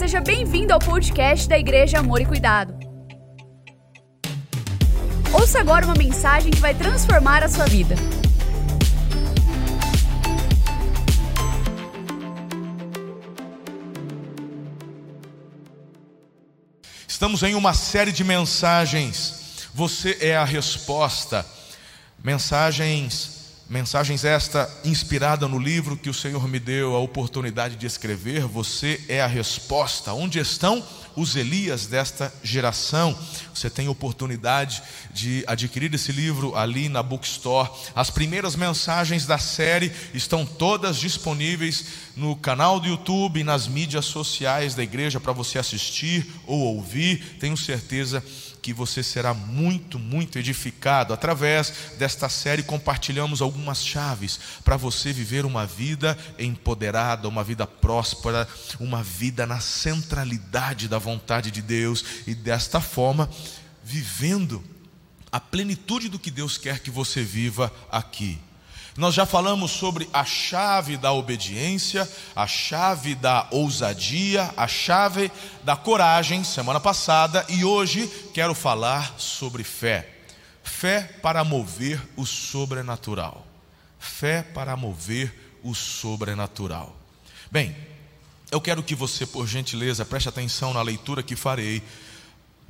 seja bem-vindo ao podcast da Igreja Amor e Cuidado. Ouça agora uma mensagem que vai transformar a sua vida. Estamos em uma série de mensagens. Você é a resposta. Mensagens Mensagens esta inspirada no livro que o Senhor me deu a oportunidade de escrever. Você é a resposta. Onde estão os Elias desta geração? Você tem oportunidade de adquirir esse livro ali na Bookstore. As primeiras mensagens da série estão todas disponíveis no canal do YouTube e nas mídias sociais da igreja para você assistir ou ouvir. Tenho certeza que que você será muito, muito edificado. Através desta série, compartilhamos algumas chaves para você viver uma vida empoderada, uma vida próspera, uma vida na centralidade da vontade de Deus e desta forma, vivendo a plenitude do que Deus quer que você viva aqui. Nós já falamos sobre a chave da obediência, a chave da ousadia, a chave da coragem semana passada e hoje quero falar sobre fé. Fé para mover o sobrenatural. Fé para mover o sobrenatural. Bem, eu quero que você, por gentileza, preste atenção na leitura que farei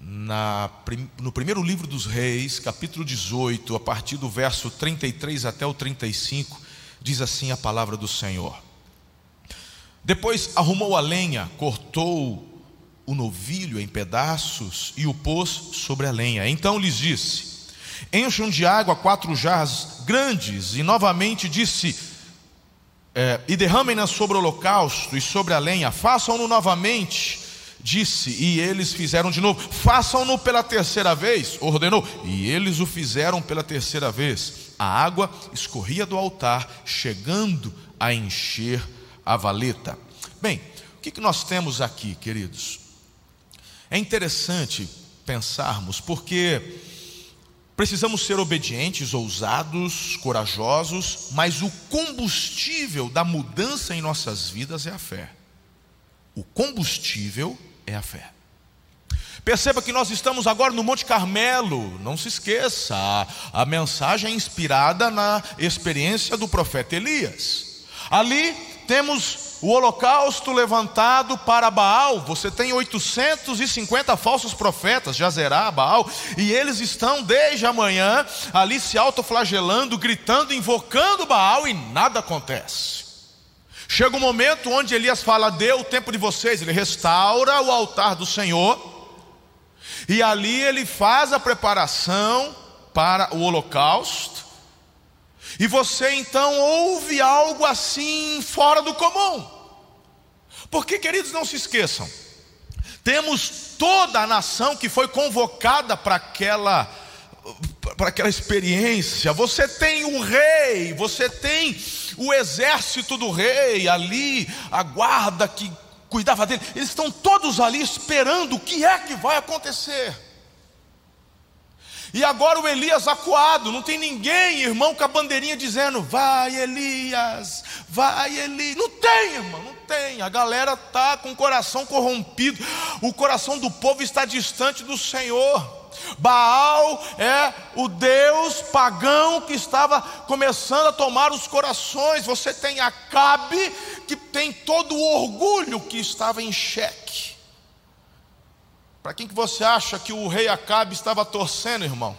na, no primeiro livro dos Reis, capítulo 18, a partir do verso 33 até o 35, diz assim a palavra do Senhor. Depois arrumou a lenha, cortou o novilho em pedaços e o pôs sobre a lenha. Então lhes disse: Encham de água quatro jarras grandes, e novamente disse: é, E derramem-na sobre o holocausto e sobre a lenha, façam-no novamente disse, e eles fizeram de novo. Façam-no pela terceira vez, ordenou, e eles o fizeram pela terceira vez. A água escorria do altar, chegando a encher a valeta. Bem, o que, que nós temos aqui, queridos? É interessante pensarmos, porque precisamos ser obedientes, ousados, corajosos, mas o combustível da mudança em nossas vidas é a fé. O combustível é a fé. Perceba que nós estamos agora no Monte Carmelo, não se esqueça, a, a mensagem é inspirada na experiência do profeta Elias. Ali temos o holocausto levantado para Baal. Você tem 850 falsos profetas, Jazerá, Baal, e eles estão desde amanhã ali se autoflagelando, gritando, invocando Baal e nada acontece. Chega um momento onde Elias fala: Deu o tempo de vocês, ele restaura o altar do Senhor, e ali ele faz a preparação para o holocausto, e você então ouve algo assim fora do comum, porque queridos, não se esqueçam, temos toda a nação que foi convocada para aquela para aquela experiência. Você tem o rei, você tem o exército do rei ali, a guarda que cuidava dele. Eles estão todos ali esperando o que é que vai acontecer. E agora o Elias acuado, não tem ninguém, irmão, com a bandeirinha dizendo: Vai Elias, vai Elias. Não tem, irmão, não tem. A galera está com o coração corrompido, o coração do povo está distante do Senhor. Baal é o Deus pagão que estava começando a tomar os corações. Você tem Acabe, que tem todo o orgulho que estava em xeque. Para quem que você acha que o rei Acabe estava torcendo, irmão?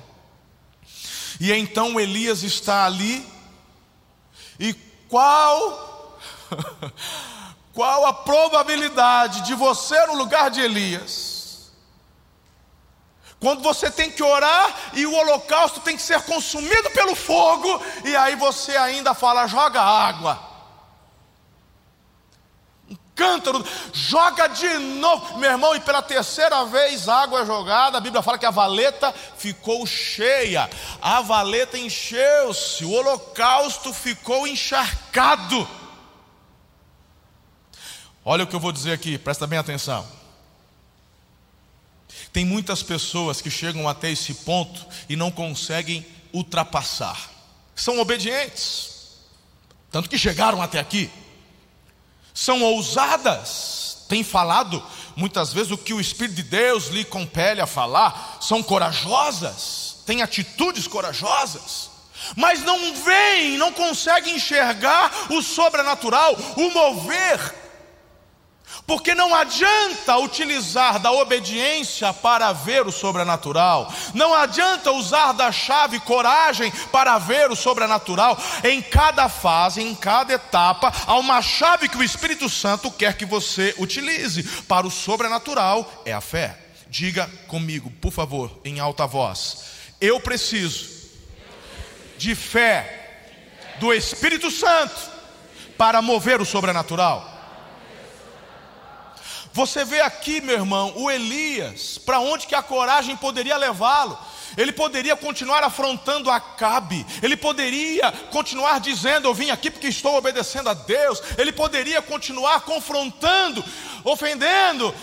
E então Elias está ali, e qual qual a probabilidade de você no lugar de Elias quando você tem que orar e o holocausto tem que ser consumido pelo fogo, e aí você ainda fala: joga água. Um cântaro, joga de novo, meu irmão, e pela terceira vez água é jogada. A Bíblia fala que a valeta ficou cheia, a valeta encheu-se, o holocausto ficou encharcado. Olha o que eu vou dizer aqui, presta bem atenção. Tem muitas pessoas que chegam até esse ponto e não conseguem ultrapassar. São obedientes, tanto que chegaram até aqui. São ousadas, têm falado. Muitas vezes o que o Espírito de Deus lhe compele a falar são corajosas, têm atitudes corajosas, mas não veem, não conseguem enxergar o sobrenatural, o mover porque não adianta utilizar da obediência para ver o sobrenatural, não adianta usar da chave coragem para ver o sobrenatural. Em cada fase, em cada etapa, há uma chave que o Espírito Santo quer que você utilize. Para o sobrenatural é a fé. Diga comigo, por favor, em alta voz: Eu preciso de fé do Espírito Santo para mover o sobrenatural. Você vê aqui, meu irmão, o Elias, para onde que a coragem poderia levá-lo? Ele poderia continuar afrontando Acabe, ele poderia continuar dizendo: Eu vim aqui porque estou obedecendo a Deus, ele poderia continuar confrontando, ofendendo,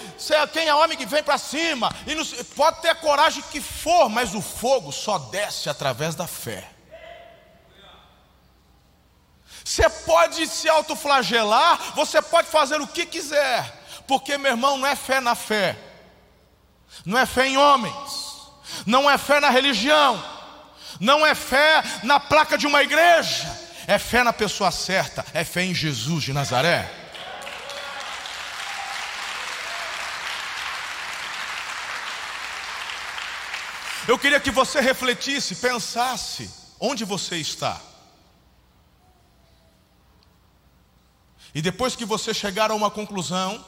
quem é homem que vem para cima, e pode ter a coragem que for, mas o fogo só desce através da fé. Você pode se autoflagelar, você pode fazer o que quiser, porque, meu irmão, não é fé na fé, não é fé em homens, não é fé na religião, não é fé na placa de uma igreja, é fé na pessoa certa, é fé em Jesus de Nazaré. Eu queria que você refletisse, pensasse onde você está. E depois que você chegar a uma conclusão,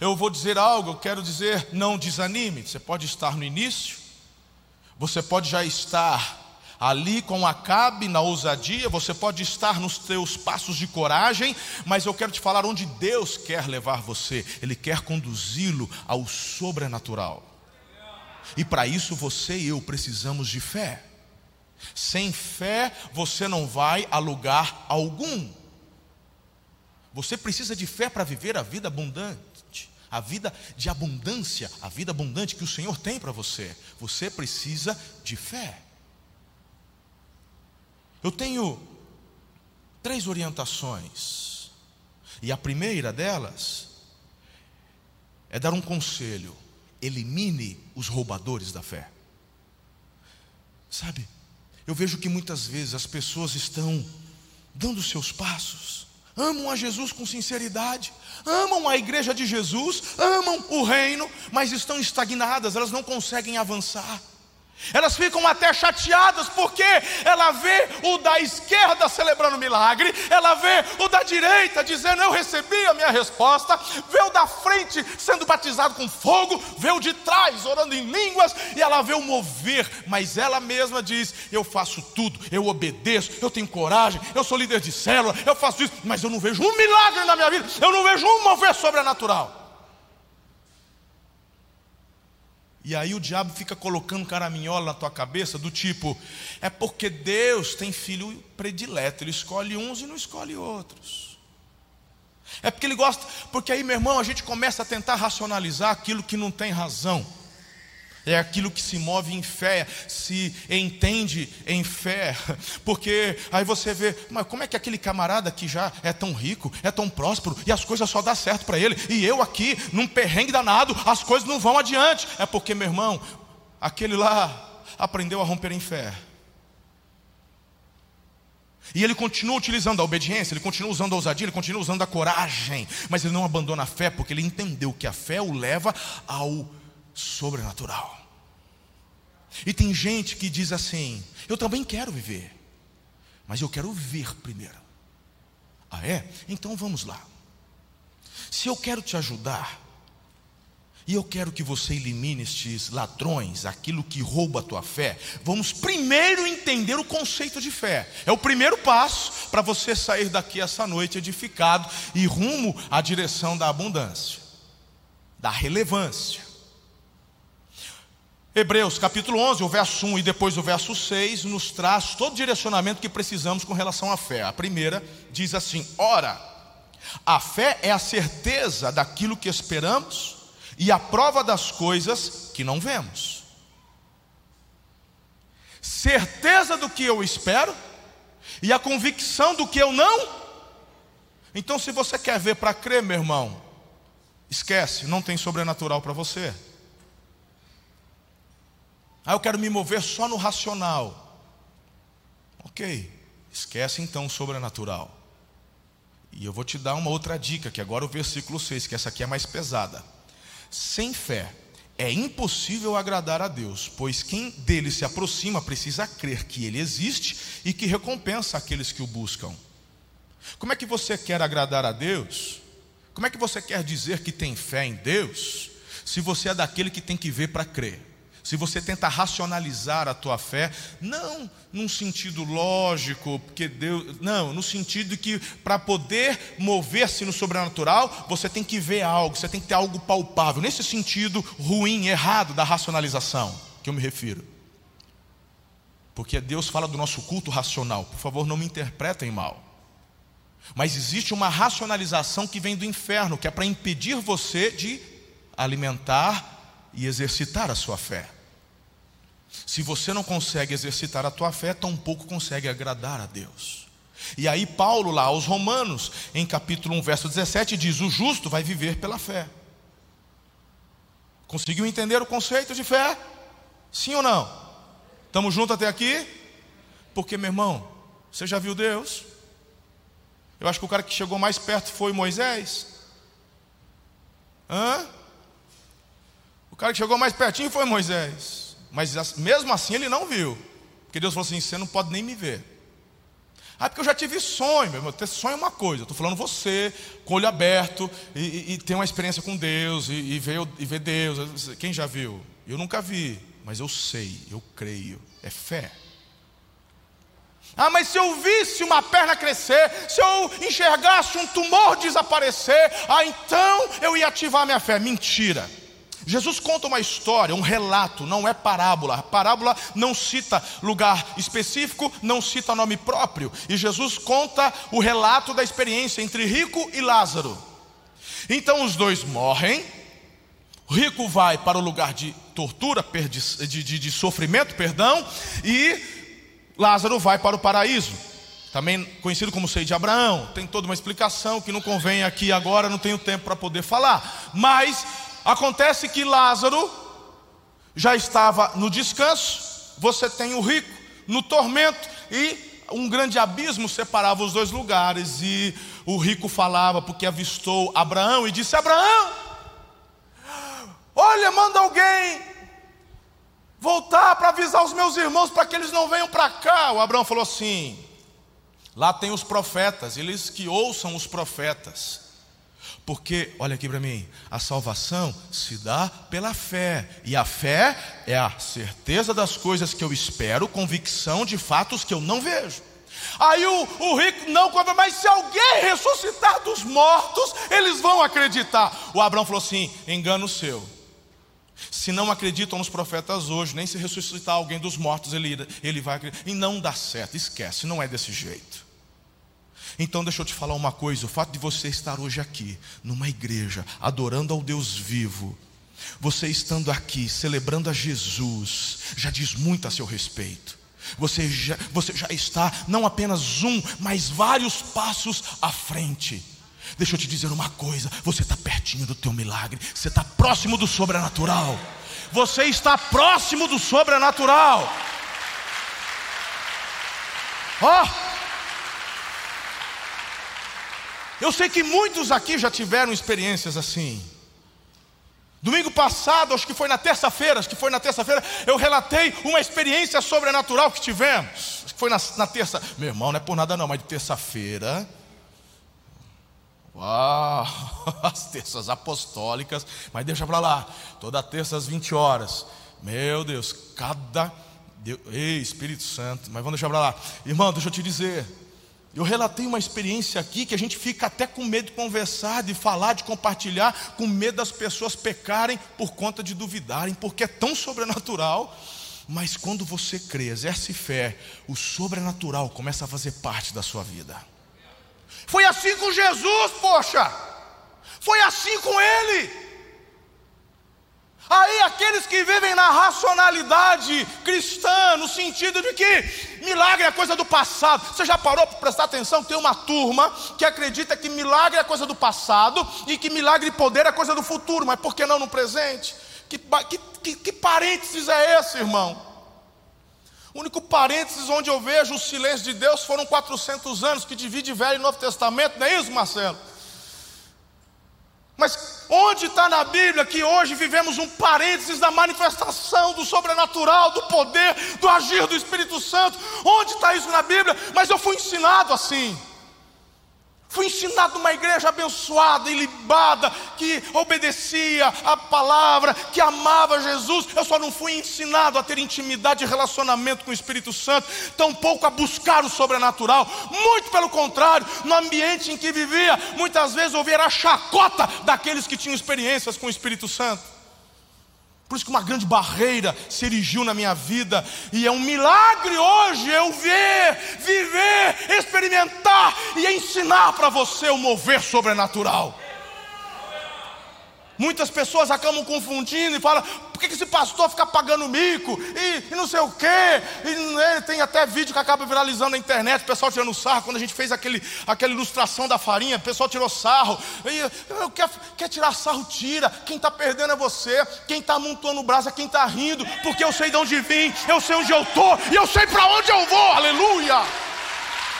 eu vou dizer algo, eu quero dizer, não desanime. Você pode estar no início, você pode já estar ali com Acabe na ousadia, você pode estar nos teus passos de coragem, mas eu quero te falar onde Deus quer levar você. Ele quer conduzi-lo ao sobrenatural. E para isso você e eu precisamos de fé. Sem fé você não vai a lugar algum. Você precisa de fé para viver a vida abundante a vida de abundância, a vida abundante que o Senhor tem para você. Você precisa de fé. Eu tenho três orientações, e a primeira delas é dar um conselho: elimine os roubadores da fé. Sabe, eu vejo que muitas vezes as pessoas estão dando seus passos, amam a Jesus com sinceridade, amam a igreja de Jesus, amam o reino, mas estão estagnadas, elas não conseguem avançar. Elas ficam até chateadas porque ela vê o da esquerda celebrando milagre, ela vê o da direita dizendo eu recebi a minha resposta, vê o da frente sendo batizado com fogo, vê o de trás orando em línguas e ela vê o mover, mas ela mesma diz: eu faço tudo, eu obedeço, eu tenho coragem, eu sou líder de célula, eu faço isso, mas eu não vejo um milagre na minha vida, eu não vejo um mover sobrenatural. E aí o diabo fica colocando caraminhola na tua cabeça, do tipo, é porque Deus tem filho predileto, ele escolhe uns e não escolhe outros. É porque ele gosta, porque aí, meu irmão, a gente começa a tentar racionalizar aquilo que não tem razão é aquilo que se move em fé, se entende em fé, porque aí você vê, mas como é que aquele camarada que já é tão rico, é tão próspero e as coisas só dá certo para ele, e eu aqui num perrengue danado, as coisas não vão adiante, é porque meu irmão, aquele lá aprendeu a romper em fé. E ele continua utilizando a obediência, ele continua usando a ousadia, ele continua usando a coragem, mas ele não abandona a fé, porque ele entendeu que a fé o leva ao sobrenatural. E tem gente que diz assim: eu também quero viver, mas eu quero ver primeiro. Ah, é? Então vamos lá. Se eu quero te ajudar, e eu quero que você elimine estes ladrões, aquilo que rouba a tua fé. Vamos primeiro entender o conceito de fé. É o primeiro passo para você sair daqui essa noite edificado e rumo à direção da abundância, da relevância. Hebreus capítulo 11, o verso 1 e depois o verso 6 nos traz todo o direcionamento que precisamos com relação à fé. A primeira diz assim: Ora, a fé é a certeza daquilo que esperamos e a prova das coisas que não vemos. Certeza do que eu espero e a convicção do que eu não. Então, se você quer ver para crer, meu irmão, Esquece, não tem sobrenatural para você. Ah, eu quero me mover só no racional. Ok, esquece então o sobrenatural. E eu vou te dar uma outra dica, que agora o versículo 6, que essa aqui é mais pesada. Sem fé é impossível agradar a Deus, pois quem dele se aproxima precisa crer que ele existe e que recompensa aqueles que o buscam. Como é que você quer agradar a Deus? Como é que você quer dizer que tem fé em Deus, se você é daquele que tem que ver para crer? Se você tenta racionalizar a tua fé, não num sentido lógico, porque Deus, não, no sentido de que para poder mover-se no sobrenatural, você tem que ver algo, você tem que ter algo palpável. Nesse sentido ruim, errado da racionalização, que eu me refiro. Porque Deus fala do nosso culto racional. Por favor, não me interpretem mal. Mas existe uma racionalização que vem do inferno, que é para impedir você de alimentar e exercitar a sua fé. Se você não consegue exercitar a tua fé, tampouco consegue agradar a Deus. E aí, Paulo, lá aos Romanos, em capítulo 1, verso 17, diz: O justo vai viver pela fé. Conseguiu entender o conceito de fé? Sim ou não? Estamos juntos até aqui? Porque, meu irmão, você já viu Deus? Eu acho que o cara que chegou mais perto foi Moisés. Hã? O cara que chegou mais pertinho foi Moisés. Mas mesmo assim ele não viu. Porque Deus falou assim: você não pode nem me ver. Ah, porque eu já tive sonho, meu irmão. Ter sonho é uma coisa. Estou falando você, com o olho aberto, e, e, e ter uma experiência com Deus, e, e, ver, e ver Deus. Quem já viu? Eu nunca vi, mas eu sei, eu creio. É fé. Ah, mas se eu visse uma perna crescer, se eu enxergasse um tumor desaparecer, ah, então eu ia ativar minha fé. Mentira. Jesus conta uma história, um relato, não é parábola. A parábola não cita lugar específico, não cita nome próprio. E Jesus conta o relato da experiência entre rico e Lázaro. Então os dois morrem. O rico vai para o lugar de tortura, de, de, de sofrimento, perdão, e Lázaro vai para o paraíso também conhecido como seio de Abraão. Tem toda uma explicação que não convém aqui agora, não tenho tempo para poder falar. Mas Acontece que Lázaro já estava no descanso, você tem o rico no tormento, e um grande abismo separava os dois lugares. E o rico falava, porque avistou Abraão, e disse: Abraão, olha, manda alguém voltar para avisar os meus irmãos para que eles não venham para cá. O Abraão falou assim: lá tem os profetas, eles que ouçam os profetas. Porque, olha aqui para mim, a salvação se dá pela fé, e a fé é a certeza das coisas que eu espero, convicção de fatos que eu não vejo. Aí o, o rico não compra, mas se alguém ressuscitar dos mortos, eles vão acreditar. O Abraão falou assim: engano seu. Se não acreditam nos profetas hoje, nem se ressuscitar alguém dos mortos, ele, ele vai acreditar. E não dá certo, esquece, não é desse jeito. Então deixa eu te falar uma coisa: o fato de você estar hoje aqui, numa igreja, adorando ao Deus vivo, você estando aqui, celebrando a Jesus, já diz muito a seu respeito. Você já, você já está não apenas um, mas vários passos à frente. Deixa eu te dizer uma coisa: você está pertinho do teu milagre, você está próximo do sobrenatural. Você está próximo do sobrenatural. Ó! Oh! Eu sei que muitos aqui já tiveram experiências assim. Domingo passado, acho que foi na terça-feira, acho que foi na terça-feira, eu relatei uma experiência sobrenatural que tivemos. Acho que foi na, na terça. Meu irmão, não é por nada não, mas de terça-feira. Uau, as terças apostólicas, mas deixa para lá. Toda terça às 20 horas. Meu Deus, cada. Deus, ei, Espírito Santo, mas vamos deixar para lá. Irmão, deixa eu te dizer. Eu relatei uma experiência aqui que a gente fica até com medo de conversar, de falar, de compartilhar, com medo das pessoas pecarem por conta de duvidarem, porque é tão sobrenatural. Mas quando você crê, exerce fé, o sobrenatural começa a fazer parte da sua vida. Foi assim com Jesus, poxa! Foi assim com ele! Aí aqueles que vivem na racionalidade cristã, no sentido de que milagre é coisa do passado. Você já parou para prestar atenção tem uma turma que acredita que milagre é coisa do passado e que milagre e poder é coisa do futuro, mas por que não no presente? Que, que, que, que parênteses é esse, irmão? O único parênteses onde eu vejo o silêncio de Deus foram 400 anos que divide Velho e Novo Testamento, não é isso, Marcelo? Mas onde está na Bíblia que hoje vivemos um parênteses da manifestação do sobrenatural, do poder, do agir do Espírito Santo? Onde está isso na Bíblia? Mas eu fui ensinado assim. Fui ensinado numa igreja abençoada e libada, que obedecia a palavra, que amava Jesus. Eu só não fui ensinado a ter intimidade e relacionamento com o Espírito Santo, tampouco a buscar o sobrenatural. Muito pelo contrário, no ambiente em que vivia, muitas vezes ouvia a chacota daqueles que tinham experiências com o Espírito Santo. Por isso que uma grande barreira se erigiu na minha vida, e é um milagre hoje eu ver, viver, experimentar e ensinar para você o mover sobrenatural. Muitas pessoas acabam confundindo e falam: por que esse pastor fica pagando mico? E, e não sei o quê. E né, tem até vídeo que acaba viralizando na internet, o pessoal tirando sarro. Quando a gente fez aquele, aquela ilustração da farinha, o pessoal tirou sarro. E, quer, quer tirar sarro, tira. Quem está perdendo é você. Quem está amontoando o braço é quem está rindo. Porque eu sei de onde vim, eu sei onde eu estou e eu sei para onde eu vou. Aleluia!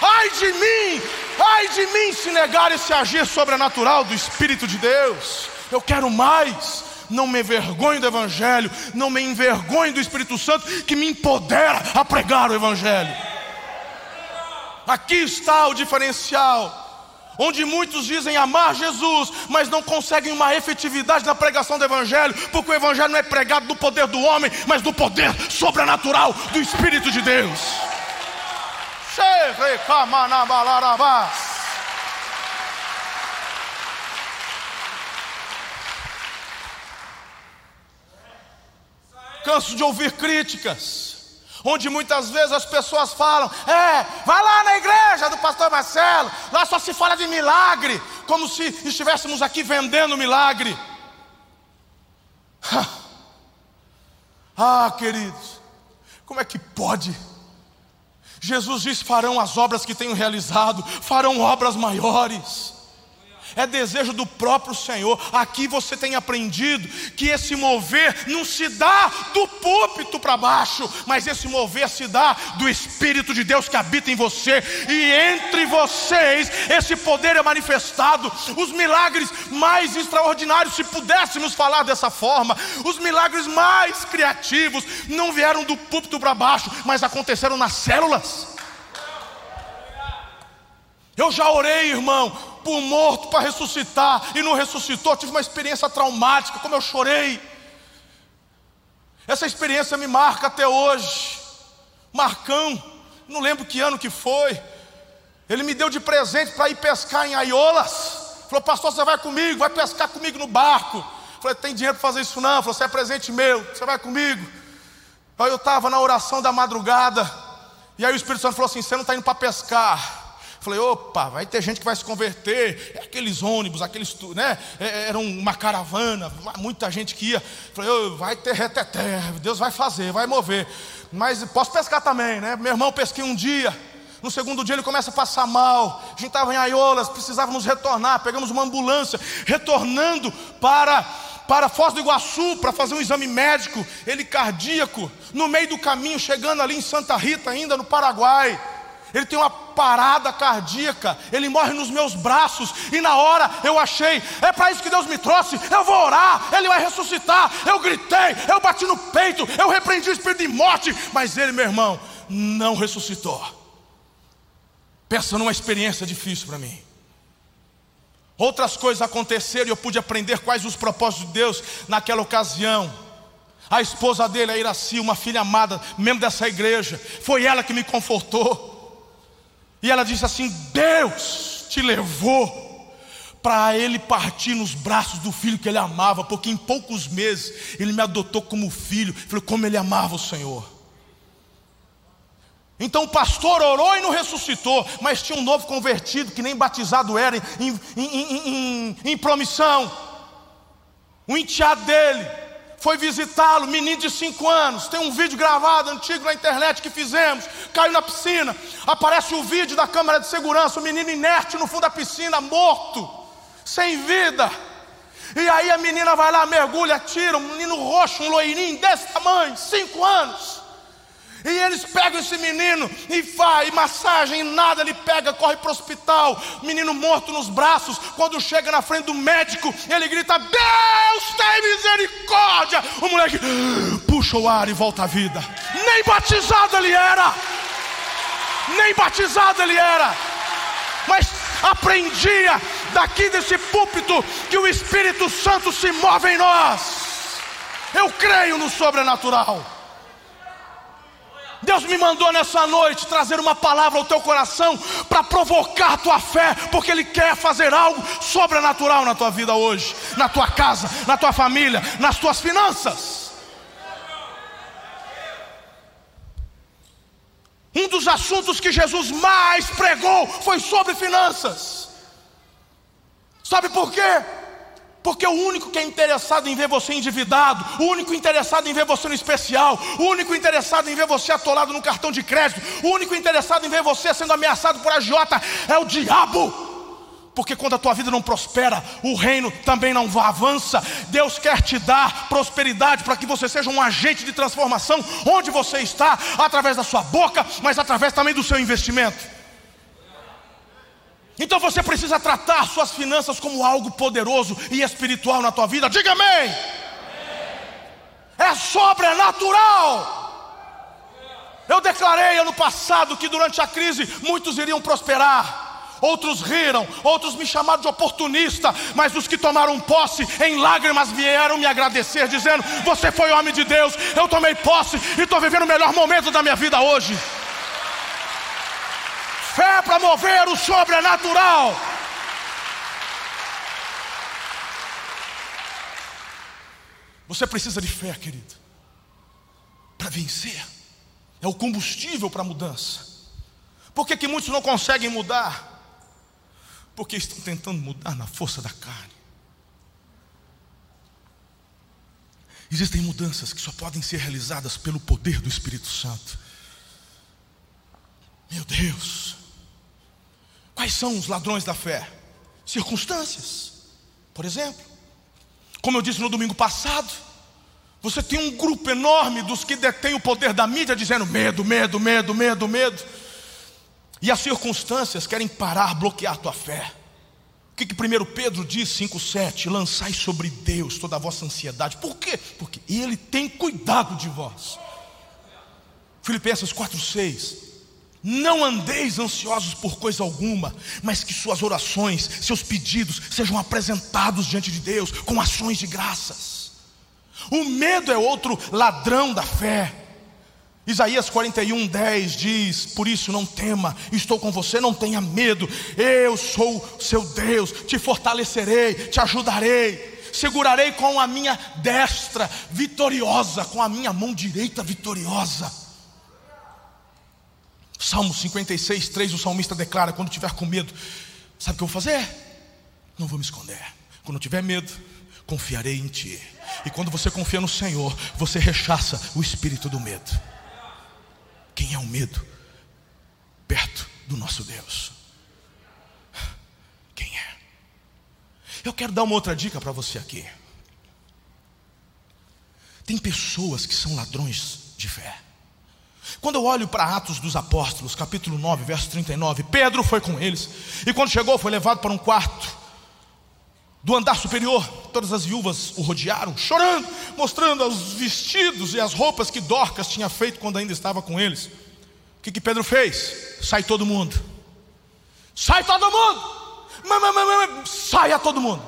Ai de mim, ai de mim se negar esse agir sobrenatural do Espírito de Deus eu quero mais. Não me envergonhe do Evangelho, não me envergonhe do Espírito Santo que me empodera a pregar o Evangelho. Aqui está o diferencial onde muitos dizem amar Jesus, mas não conseguem uma efetividade na pregação do Evangelho, porque o Evangelho não é pregado do poder do homem, mas do poder sobrenatural do Espírito de Deus. Canso de ouvir críticas. Onde muitas vezes as pessoas falam: É, vai lá na igreja do pastor Marcelo, lá só se fala de milagre, como se estivéssemos aqui vendendo milagre. Ah, queridos, como é que pode? Jesus disse: farão as obras que tenho realizado, farão obras maiores é desejo do próprio Senhor. Aqui você tem aprendido que esse mover não se dá do púlpito para baixo, mas esse mover se dá do Espírito de Deus que habita em você, e entre vocês esse poder é manifestado. Os milagres mais extraordinários, se pudéssemos falar dessa forma, os milagres mais criativos não vieram do púlpito para baixo, mas aconteceram nas células. Eu já orei, irmão, por morto para ressuscitar e não ressuscitou. Tive uma experiência traumática, como eu chorei. Essa experiência me marca até hoje. Marcão, não lembro que ano que foi. Ele me deu de presente para ir pescar em Aiolas. Falou, pastor, você vai comigo, vai pescar comigo no barco. Falei, tem dinheiro para fazer isso não? Falou, você é presente meu, você vai comigo. Aí eu estava na oração da madrugada. E aí o Espírito Santo falou assim: você não está indo para pescar. Falei, opa, vai ter gente que vai se converter. É aqueles ônibus, aqueles, né? É, é, era uma caravana, muita gente que ia. Falei, oh, vai ter reteté, Deus vai fazer, vai mover. Mas posso pescar também, né? Meu irmão pesquei um dia. No segundo dia ele começa a passar mal. A gente estava em Aiolas, precisávamos retornar. Pegamos uma ambulância, retornando para para Foz do Iguaçu para fazer um exame médico, ele cardíaco, no meio do caminho, chegando ali em Santa Rita, ainda no Paraguai ele tem uma parada cardíaca, ele morre nos meus braços, e na hora eu achei, é para isso que Deus me trouxe, eu vou orar, ele vai ressuscitar. Eu gritei, eu bati no peito, eu repreendi o espírito de morte, mas ele, meu irmão, não ressuscitou. Pensa numa experiência difícil para mim. Outras coisas aconteceram e eu pude aprender quais os propósitos de Deus naquela ocasião. A esposa dele, a Iraci, uma filha amada, membro dessa igreja, foi ela que me confortou. E ela disse assim: Deus te levou para ele partir nos braços do filho que ele amava, porque em poucos meses ele me adotou como filho. Falei, como ele amava o Senhor. Então o pastor orou e não ressuscitou, mas tinha um novo convertido que nem batizado era em, em, em, em promissão. O enteado dele foi visitá-lo, menino de 5 anos. Tem um vídeo gravado antigo na internet que fizemos. Caiu na piscina. Aparece o vídeo da câmera de segurança. O menino inerte no fundo da piscina, morto, sem vida. E aí a menina vai lá, mergulha, tira. Um menino roxo, um loirinho desse tamanho, 5 anos. E eles pegam esse menino e faz massagem, e nada, ele pega, corre para o hospital, menino morto nos braços. Quando chega na frente do médico, ele grita: Deus tem misericórdia. O moleque puxa o ar e volta à vida. Nem batizado ele era, nem batizado ele era, mas aprendia daqui desse púlpito que o Espírito Santo se move em nós. Eu creio no sobrenatural. Deus me mandou nessa noite trazer uma palavra ao teu coração para provocar a tua fé, porque Ele quer fazer algo sobrenatural na tua vida hoje, na tua casa, na tua família, nas tuas finanças. Um dos assuntos que Jesus mais pregou foi sobre finanças. Sabe por quê? Porque o único que é interessado em ver você endividado, o único interessado em ver você no especial, o único interessado em ver você atolado no cartão de crédito, o único interessado em ver você sendo ameaçado por agiota é o diabo. Porque quando a tua vida não prospera, o reino também não avança. Deus quer te dar prosperidade para que você seja um agente de transformação onde você está, através da sua boca, mas através também do seu investimento. Então você precisa tratar suas finanças como algo poderoso e espiritual na tua vida. Diga amém. É sobrenatural. Eu declarei ano passado que durante a crise muitos iriam prosperar. Outros riram, outros me chamaram de oportunista, mas os que tomaram posse em lágrimas vieram me agradecer, dizendo: Você foi homem de Deus, eu tomei posse e estou vivendo o melhor momento da minha vida hoje fé para mover o sobrenatural. Você precisa de fé, querido, para vencer. É o combustível para a mudança. Por que, que muitos não conseguem mudar? Porque estão tentando mudar na força da carne. Existem mudanças que só podem ser realizadas pelo poder do Espírito Santo. Meu Deus, Quais são os ladrões da fé? Circunstâncias. Por exemplo, como eu disse no domingo passado, você tem um grupo enorme dos que detêm o poder da mídia dizendo medo, medo, medo, medo, medo. E as circunstâncias querem parar, bloquear tua fé. O que, que 1 Pedro diz 5,7? Lançai sobre Deus toda a vossa ansiedade. Por quê? Porque Ele tem cuidado de vós. Filipenses 4,6. Não andeis ansiosos por coisa alguma, mas que suas orações, seus pedidos sejam apresentados diante de Deus com ações de graças. O medo é outro ladrão da fé. Isaías 41, 10 diz: Por isso não tema, estou com você, não tenha medo, eu sou seu Deus, te fortalecerei, te ajudarei, segurarei com a minha destra vitoriosa, com a minha mão direita vitoriosa. Salmo 56, 3, o salmista declara: quando tiver com medo, sabe o que eu vou fazer? Não vou me esconder. Quando tiver medo, confiarei em ti. E quando você confia no Senhor, você rechaça o espírito do medo. Quem é o medo? Perto do nosso Deus. Quem é? Eu quero dar uma outra dica para você aqui. Tem pessoas que são ladrões de fé. Quando eu olho para Atos dos Apóstolos, capítulo 9, verso 39, Pedro foi com eles, e quando chegou, foi levado para um quarto do andar superior. Todas as viúvas o rodearam, chorando, mostrando os vestidos e as roupas que Dorcas tinha feito quando ainda estava com eles. O que, que Pedro fez? Sai todo mundo, sai todo mundo, saia todo mundo.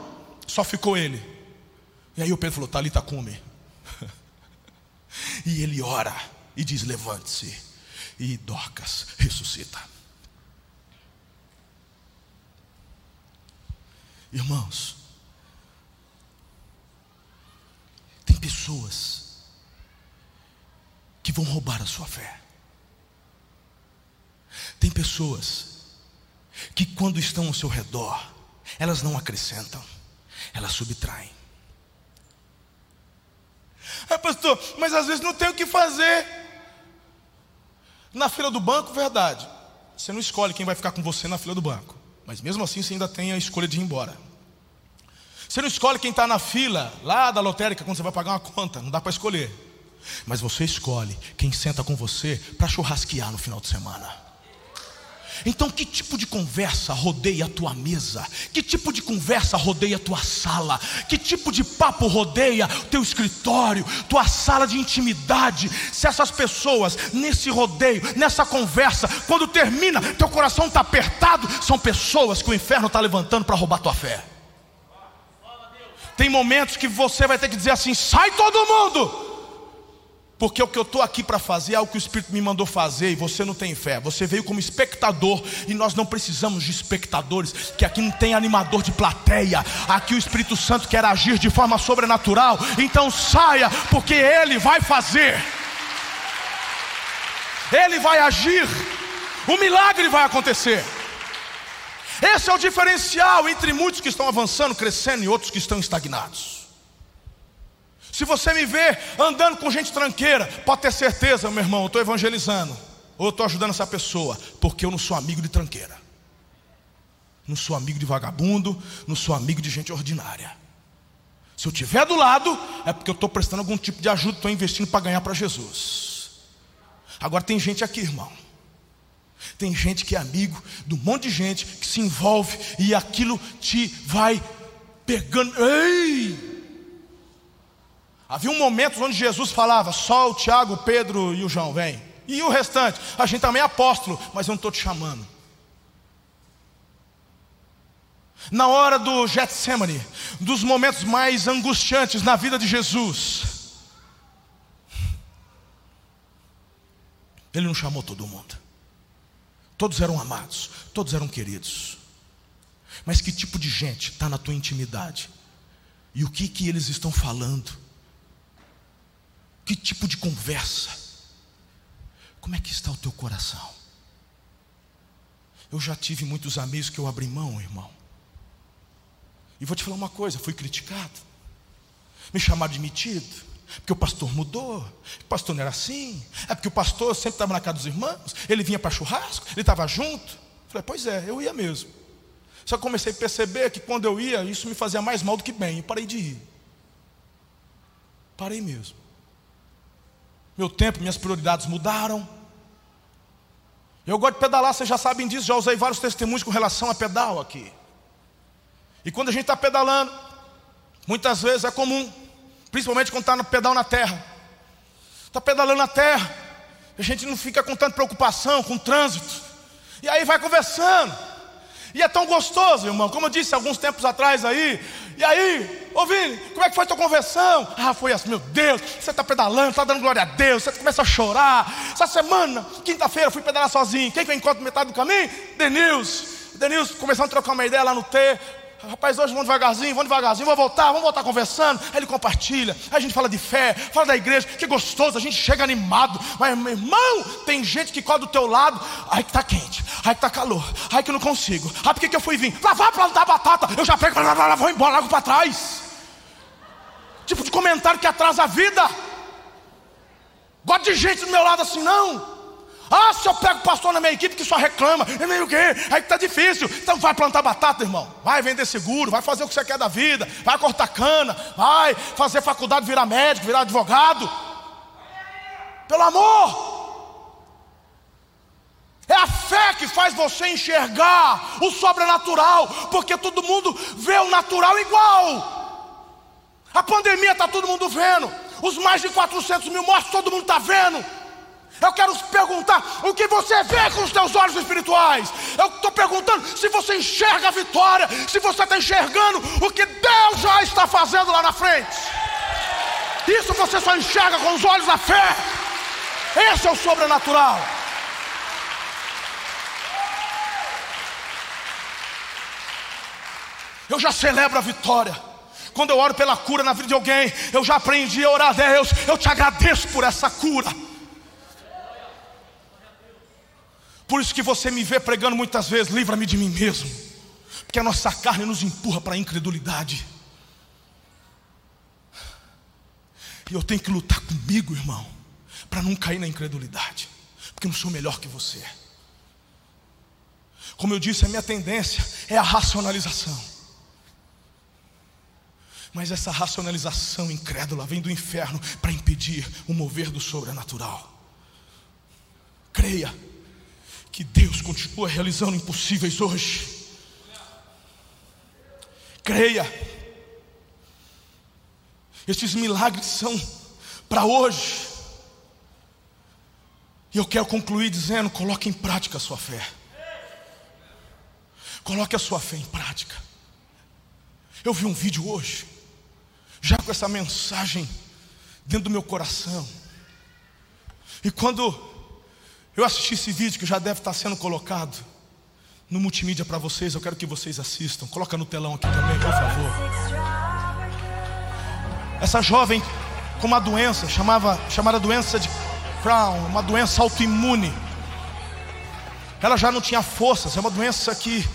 Só ficou ele. E aí o Pedro falou: Talita come. e ele ora e diz: Levante-se. E Dorcas ressuscita. Irmãos, tem pessoas que vão roubar a sua fé. Tem pessoas que, quando estão ao seu redor, elas não acrescentam, elas subtraem. É, pastor, mas às vezes não tem o que fazer. Na fila do banco, verdade. Você não escolhe quem vai ficar com você na fila do banco. Mas mesmo assim você ainda tem a escolha de ir embora. Você não escolhe quem está na fila lá da lotérica quando você vai pagar uma conta. Não dá para escolher. Mas você escolhe quem senta com você para churrasquear no final de semana. Então, que tipo de conversa rodeia a tua mesa? Que tipo de conversa rodeia a tua sala? Que tipo de papo rodeia o teu escritório, tua sala de intimidade? Se essas pessoas, nesse rodeio, nessa conversa, quando termina, teu coração está apertado, são pessoas que o inferno está levantando para roubar tua fé. Tem momentos que você vai ter que dizer assim: sai todo mundo! Porque o que eu estou aqui para fazer é o que o Espírito me mandou fazer e você não tem fé. Você veio como espectador e nós não precisamos de espectadores, que aqui não tem animador de plateia. Aqui o Espírito Santo quer agir de forma sobrenatural. Então saia, porque Ele vai fazer. Ele vai agir. O milagre vai acontecer. Esse é o diferencial entre muitos que estão avançando, crescendo e outros que estão estagnados. Se você me vê andando com gente tranqueira, pode ter certeza, meu irmão, eu estou evangelizando, ou eu estou ajudando essa pessoa, porque eu não sou amigo de tranqueira, não sou amigo de vagabundo, não sou amigo de gente ordinária. Se eu estiver do lado, é porque eu estou prestando algum tipo de ajuda, estou investindo para ganhar para Jesus. Agora tem gente aqui, irmão. Tem gente que é amigo de um monte de gente que se envolve e aquilo te vai pegando. Ei! Havia um momento onde Jesus falava: só o Tiago, o Pedro e o João, vem. E o restante? A gente também é apóstolo, mas eu não estou te chamando. Na hora do Getsemane, dos momentos mais angustiantes na vida de Jesus, Ele não chamou todo mundo. Todos eram amados, todos eram queridos. Mas que tipo de gente está na tua intimidade? E o que que eles estão falando? Que tipo de conversa? Como é que está o teu coração? Eu já tive muitos amigos que eu abri mão, irmão. E vou te falar uma coisa: fui criticado, me chamaram de metido, porque o pastor mudou, o pastor não era assim, é porque o pastor sempre estava na casa dos irmãos, ele vinha para churrasco, ele estava junto. Falei, pois é, eu ia mesmo. Só comecei a perceber que quando eu ia, isso me fazia mais mal do que bem, e parei de ir. Parei mesmo. Meu tempo, minhas prioridades mudaram. Eu gosto de pedalar, vocês já sabem disso, já usei vários testemunhos com relação a pedal aqui. E quando a gente está pedalando, muitas vezes é comum, principalmente quando está no pedal na terra. Está pedalando na terra, a gente não fica com tanta preocupação com o trânsito. E aí vai conversando. E é tão gostoso, irmão, como eu disse alguns tempos atrás aí, e aí, Vini, como é que foi a tua conversão? Ah, foi assim, meu Deus, você está pedalando, está dando glória a Deus, você começa a chorar. Essa semana, quinta-feira, fui pedalar sozinho. Quem que eu encontro metade do caminho? Denils. Denils começando a trocar uma ideia lá no T. Rapaz, hoje vamos devagarzinho, vamos devagarzinho, vamos voltar, vamos voltar conversando. Aí ele compartilha, aí a gente fala de fé, fala da igreja, que gostoso, a gente chega animado. Mas, meu irmão, tem gente que corre do teu lado, ai que tá quente, ai que tá calor, ai que não consigo. Ah, por que, que eu fui vir? Lá vai plantar batata, eu já pego, lá, lá, lá, vou embora, largo para trás. Tipo de comentário que atrasa a vida. Gosto de gente do meu lado assim, não. Ah, se eu pego pastor na minha equipe que só reclama, é meio que, aí que tá difícil. Então vai plantar batata, irmão. Vai vender seguro, vai fazer o que você quer da vida, vai cortar cana, vai fazer faculdade, virar médico, virar advogado. Pelo amor. É a fé que faz você enxergar o sobrenatural, porque todo mundo vê o natural igual. A pandemia está todo mundo vendo, os mais de 400 mil mortos todo mundo está vendo. Eu quero perguntar o que você vê com os teus olhos espirituais. Eu estou perguntando se você enxerga a vitória, se você está enxergando o que Deus já está fazendo lá na frente. Isso você só enxerga com os olhos da fé. Esse é o sobrenatural. Eu já celebro a vitória. Quando eu oro pela cura na vida de alguém, eu já aprendi a orar a Deus. Eu te agradeço por essa cura. Por isso que você me vê pregando muitas vezes: livra-me de mim mesmo, porque a nossa carne nos empurra para a incredulidade. E eu tenho que lutar comigo, irmão, para não cair na incredulidade, porque eu não sou melhor que você. Como eu disse, a minha tendência é a racionalização. Mas essa racionalização incrédula vem do inferno para impedir o mover do sobrenatural. Creia que Deus continua realizando impossíveis hoje. Creia. Estes milagres são para hoje. E eu quero concluir dizendo: coloque em prática a sua fé. Coloque a sua fé em prática. Eu vi um vídeo hoje, já com essa mensagem dentro do meu coração. E quando eu assisti esse vídeo, que já deve estar sendo colocado no multimídia para vocês, eu quero que vocês assistam. Coloca no telão aqui também, por favor. Essa jovem com uma doença chamava, chamada doença de Crohn, uma doença autoimune. Ela já não tinha forças, é uma doença que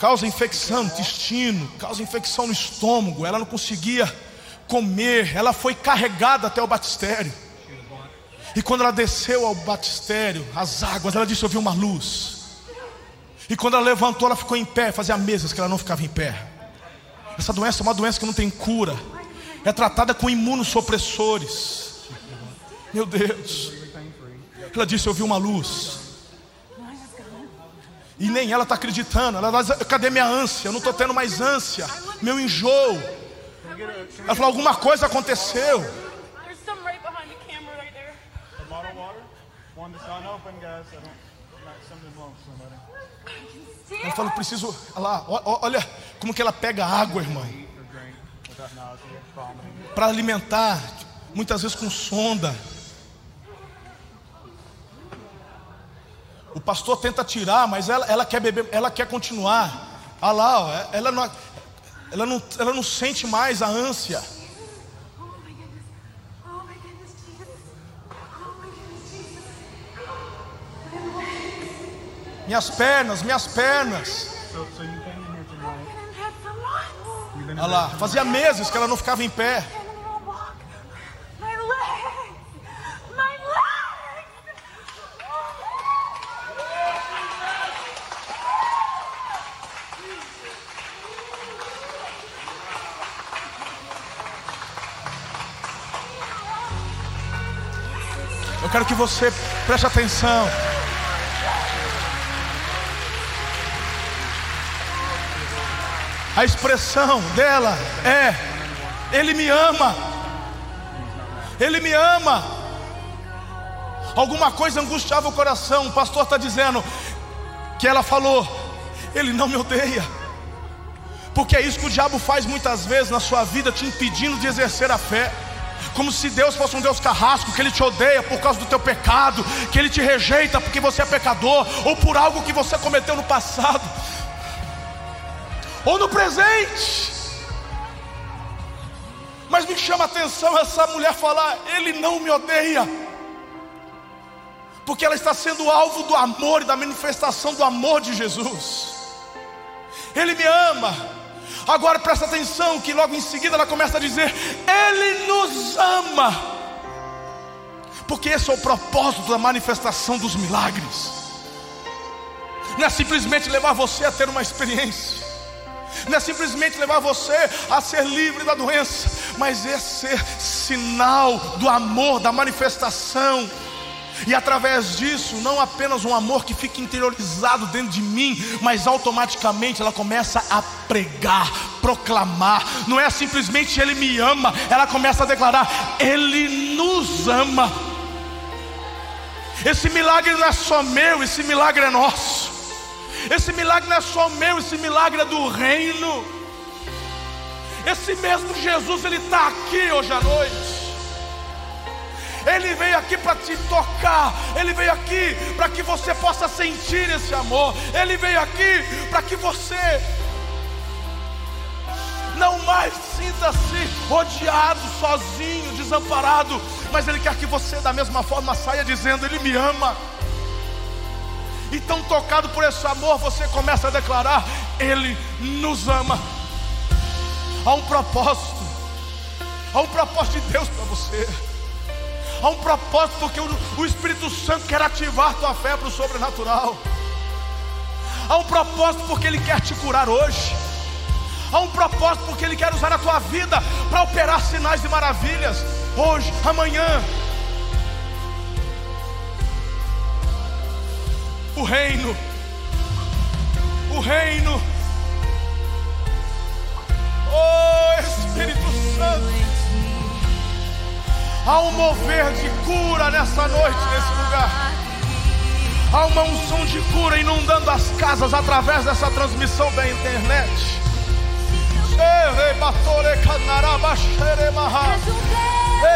causa infecção no intestino, causa infecção no estômago, ela não conseguia comer, ela foi carregada até o batistério. E quando ela desceu ao batistério, as águas, ela disse: Eu vi uma luz. E quando ela levantou, ela ficou em pé, fazia meses que ela não ficava em pé. Essa doença é uma doença que não tem cura, é tratada com imunossupressores. Meu Deus. Ela disse: Eu vi uma luz. E nem ela está acreditando. Ela diz, cadê minha ânsia? Eu não estou tendo mais ânsia. Meu enjoo. Ela falou, alguma coisa aconteceu. Ela falou, preciso. Olha lá, olha como que ela pega água, irmão. Para alimentar, muitas vezes com sonda. O pastor tenta tirar, mas ela, ela quer beber, ela quer continuar. Ah lá, ó, ela, não, ela, não, ela não sente mais a ânsia. Minhas pernas, minhas pernas. Olha lá, fazia meses que ela não ficava em pé. quero que você preste atenção. A expressão dela é: Ele me ama. Ele me ama. Alguma coisa angustiava o coração. O pastor está dizendo que ela falou: Ele não me odeia. Porque é isso que o diabo faz muitas vezes na sua vida, te impedindo de exercer a fé como se Deus fosse um Deus carrasco, que Ele te odeia por causa do teu pecado, que Ele te rejeita porque você é pecador, ou por algo que você cometeu no passado, ou no presente. Mas me chama a atenção essa mulher falar: Ele não me odeia, porque ela está sendo alvo do amor e da manifestação do amor de Jesus. Ele me ama. Agora presta atenção que logo em seguida ela começa a dizer: Ele nos ama. Porque esse é o propósito da manifestação dos milagres. Não é simplesmente levar você a ter uma experiência. Não é simplesmente levar você a ser livre da doença, mas é ser sinal do amor, da manifestação e através disso, não apenas um amor que fica interiorizado dentro de mim, mas automaticamente ela começa a pregar, proclamar. Não é simplesmente Ele me ama, ela começa a declarar: Ele nos ama. Esse milagre não é só meu, esse milagre é nosso. Esse milagre não é só meu, esse milagre é do reino. Esse mesmo Jesus, Ele está aqui hoje à noite. Ele veio aqui para te tocar, Ele veio aqui para que você possa sentir esse amor, Ele veio aqui para que você não mais sinta-se odiado, sozinho, desamparado, mas Ele quer que você, da mesma forma, saia dizendo: Ele me ama. E tão tocado por esse amor, você começa a declarar: Ele nos ama. Há um propósito Há um propósito de Deus para você. Há um propósito porque o Espírito Santo quer ativar tua fé para o sobrenatural. Há um propósito porque Ele quer te curar hoje. Há um propósito porque Ele quer usar a tua vida para operar sinais e maravilhas. Hoje, amanhã. O reino. O reino. Oh Espírito Santo. Há um mover de cura nessa noite, nesse lugar. Há uma unção de cura inundando as casas através dessa transmissão da internet.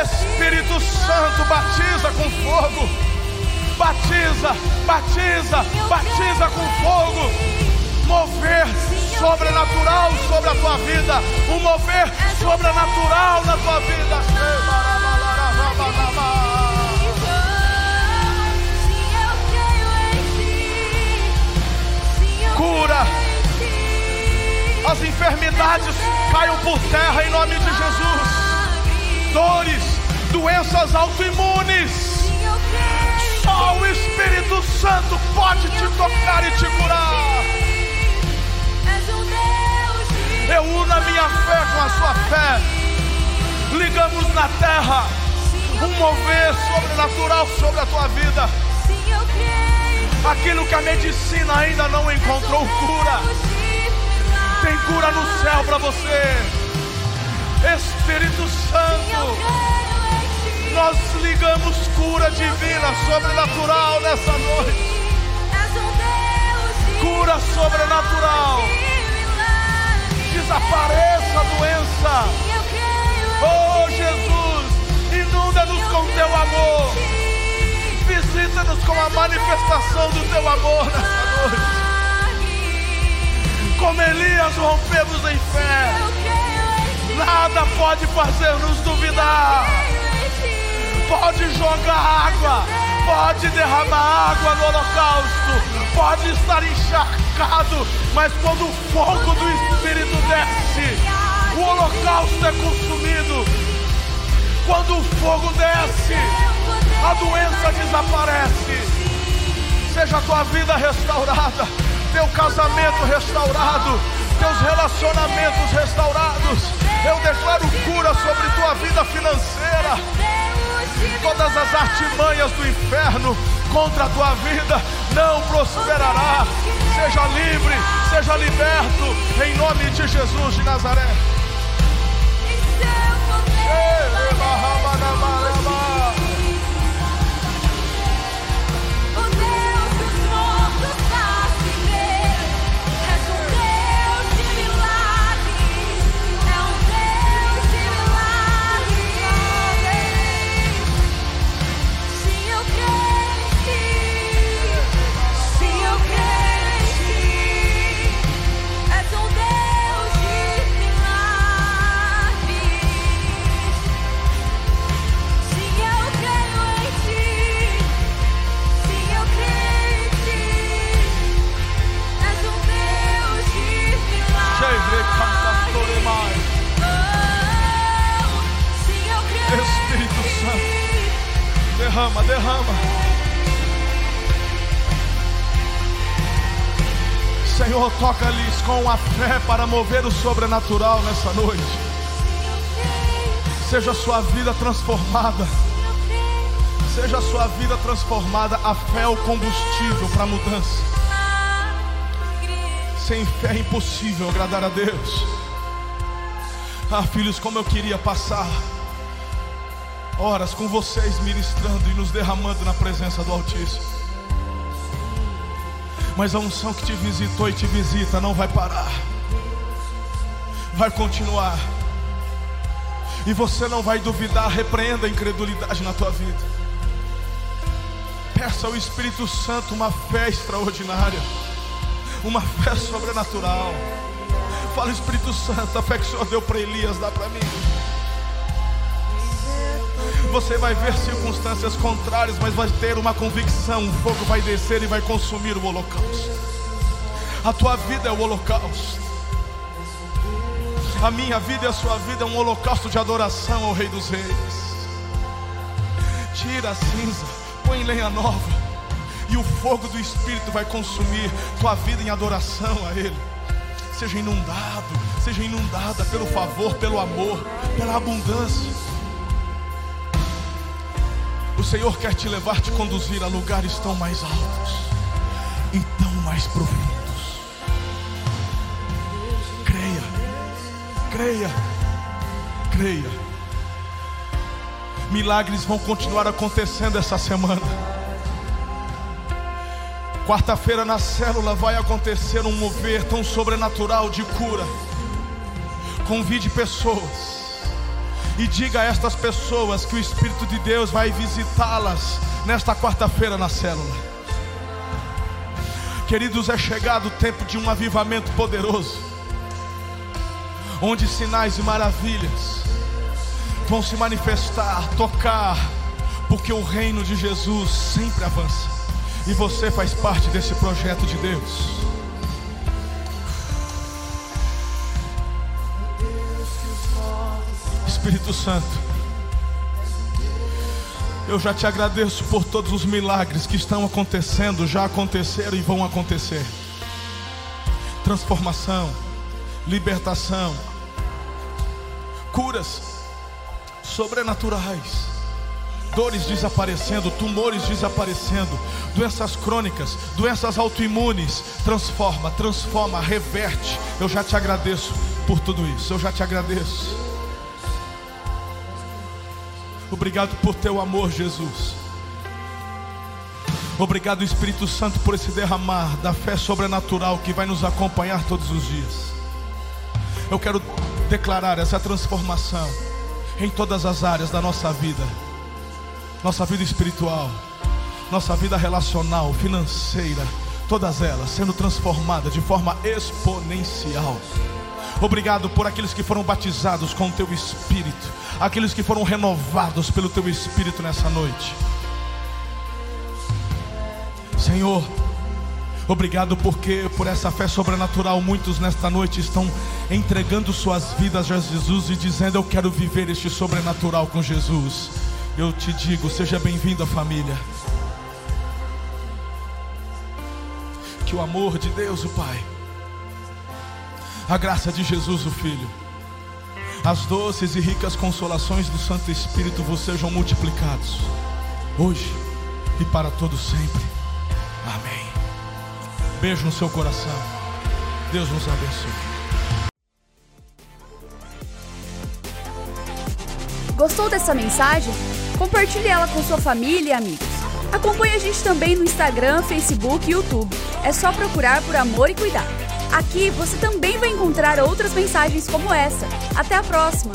Espírito Santo, batiza com fogo. Batiza, batiza, batiza com fogo. Mover sobrenatural sobre a tua vida. Um mover sobrenatural na tua vida. Cura. As enfermidades caiam por terra em nome de Jesus. Dores, doenças autoimunes. Só o Espírito Santo pode te tocar e te curar. Eu uno a minha fé com a sua fé. Ligamos na terra um mover sobrenatural sobre a tua vida. Aquilo que a medicina ainda não encontrou cura. Tem cura no céu para você. Espírito Santo, nós ligamos cura divina, sobrenatural nessa noite. Cura sobrenatural. Desapareça a doença. Oh Jesus, inunda-nos com teu amor. Visita-nos com a manifestação do teu amor nessa noite. Como Elias rompemos em fé. Nada pode fazer-nos duvidar. Pode jogar água, pode derramar água no holocausto, pode estar encharcado, mas quando o fogo do Espírito desce, o holocausto é consumido. Quando o fogo desce, a doença desaparece. Seja a tua vida restaurada, teu casamento restaurado, teus relacionamentos restaurados. Eu declaro cura sobre tua vida financeira. Todas as artimanhas do inferno contra a tua vida não prosperará. Seja livre, seja liberto, em nome de Jesus de Nazaré. Mover o sobrenatural nessa noite. Seja a sua vida transformada. Seja a sua vida transformada. A fé é o combustível para a mudança. Sem fé é impossível agradar a Deus. Ah, filhos, como eu queria passar horas com vocês ministrando e nos derramando na presença do Altíssimo. Mas a unção que te visitou e te visita não vai parar, vai continuar. E você não vai duvidar, repreenda a incredulidade na tua vida. Peça ao Espírito Santo uma fé extraordinária, uma fé sobrenatural. Fala, Espírito Santo, a fé que o Senhor deu para Elias, dá para mim. Você vai ver circunstâncias contrárias, mas vai ter uma convicção: o fogo vai descer e vai consumir o holocausto. A tua vida é o holocausto. A minha vida e a sua vida é um holocausto de adoração ao Rei dos Reis. Tira a cinza, põe lenha nova, e o fogo do Espírito vai consumir tua vida em adoração a Ele. Seja inundado, seja inundada pelo favor, pelo amor, pela abundância. O Senhor quer te levar, te conduzir a lugares tão mais altos e tão mais profundos. Creia, creia. Milagres vão continuar acontecendo essa semana. Quarta-feira na célula vai acontecer um mover tão sobrenatural de cura. Convide pessoas e diga a estas pessoas que o Espírito de Deus vai visitá-las nesta quarta-feira na célula. Queridos, é chegado o tempo de um avivamento poderoso, onde sinais e maravilhas vão se manifestar, tocar, porque o reino de Jesus sempre avança, e você faz parte desse projeto de Deus. Espírito Santo, eu já te agradeço por todos os milagres que estão acontecendo, já aconteceram e vão acontecer. Transformação, libertação, curas sobrenaturais, dores desaparecendo, tumores desaparecendo, doenças crônicas, doenças autoimunes. Transforma, transforma, reverte. Eu já te agradeço por tudo isso. Eu já te agradeço. Obrigado por teu amor, Jesus. Obrigado, Espírito Santo, por esse derramar da fé sobrenatural que vai nos acompanhar todos os dias. Eu quero declarar essa transformação em todas as áreas da nossa vida, nossa vida espiritual, nossa vida relacional, financeira, todas elas sendo transformadas de forma exponencial. Obrigado por aqueles que foram batizados com o teu Espírito, aqueles que foram renovados pelo teu Espírito nessa noite. Senhor, obrigado porque por essa fé sobrenatural muitos nesta noite estão entregando suas vidas a Jesus e dizendo: Eu quero viver este sobrenatural com Jesus. Eu te digo, seja bem-vindo à família. Que o amor de Deus, o Pai a graça de Jesus, o Filho, as doces e ricas consolações do Santo Espírito vos sejam multiplicados, hoje e para todo sempre. Amém. Beijo no seu coração. Deus nos abençoe. Gostou dessa mensagem? Compartilhe ela com sua família e amigos. Acompanhe a gente também no Instagram, Facebook e YouTube. É só procurar por Amor e Cuidado. Aqui você também vai encontrar outras mensagens como essa. Até a próxima!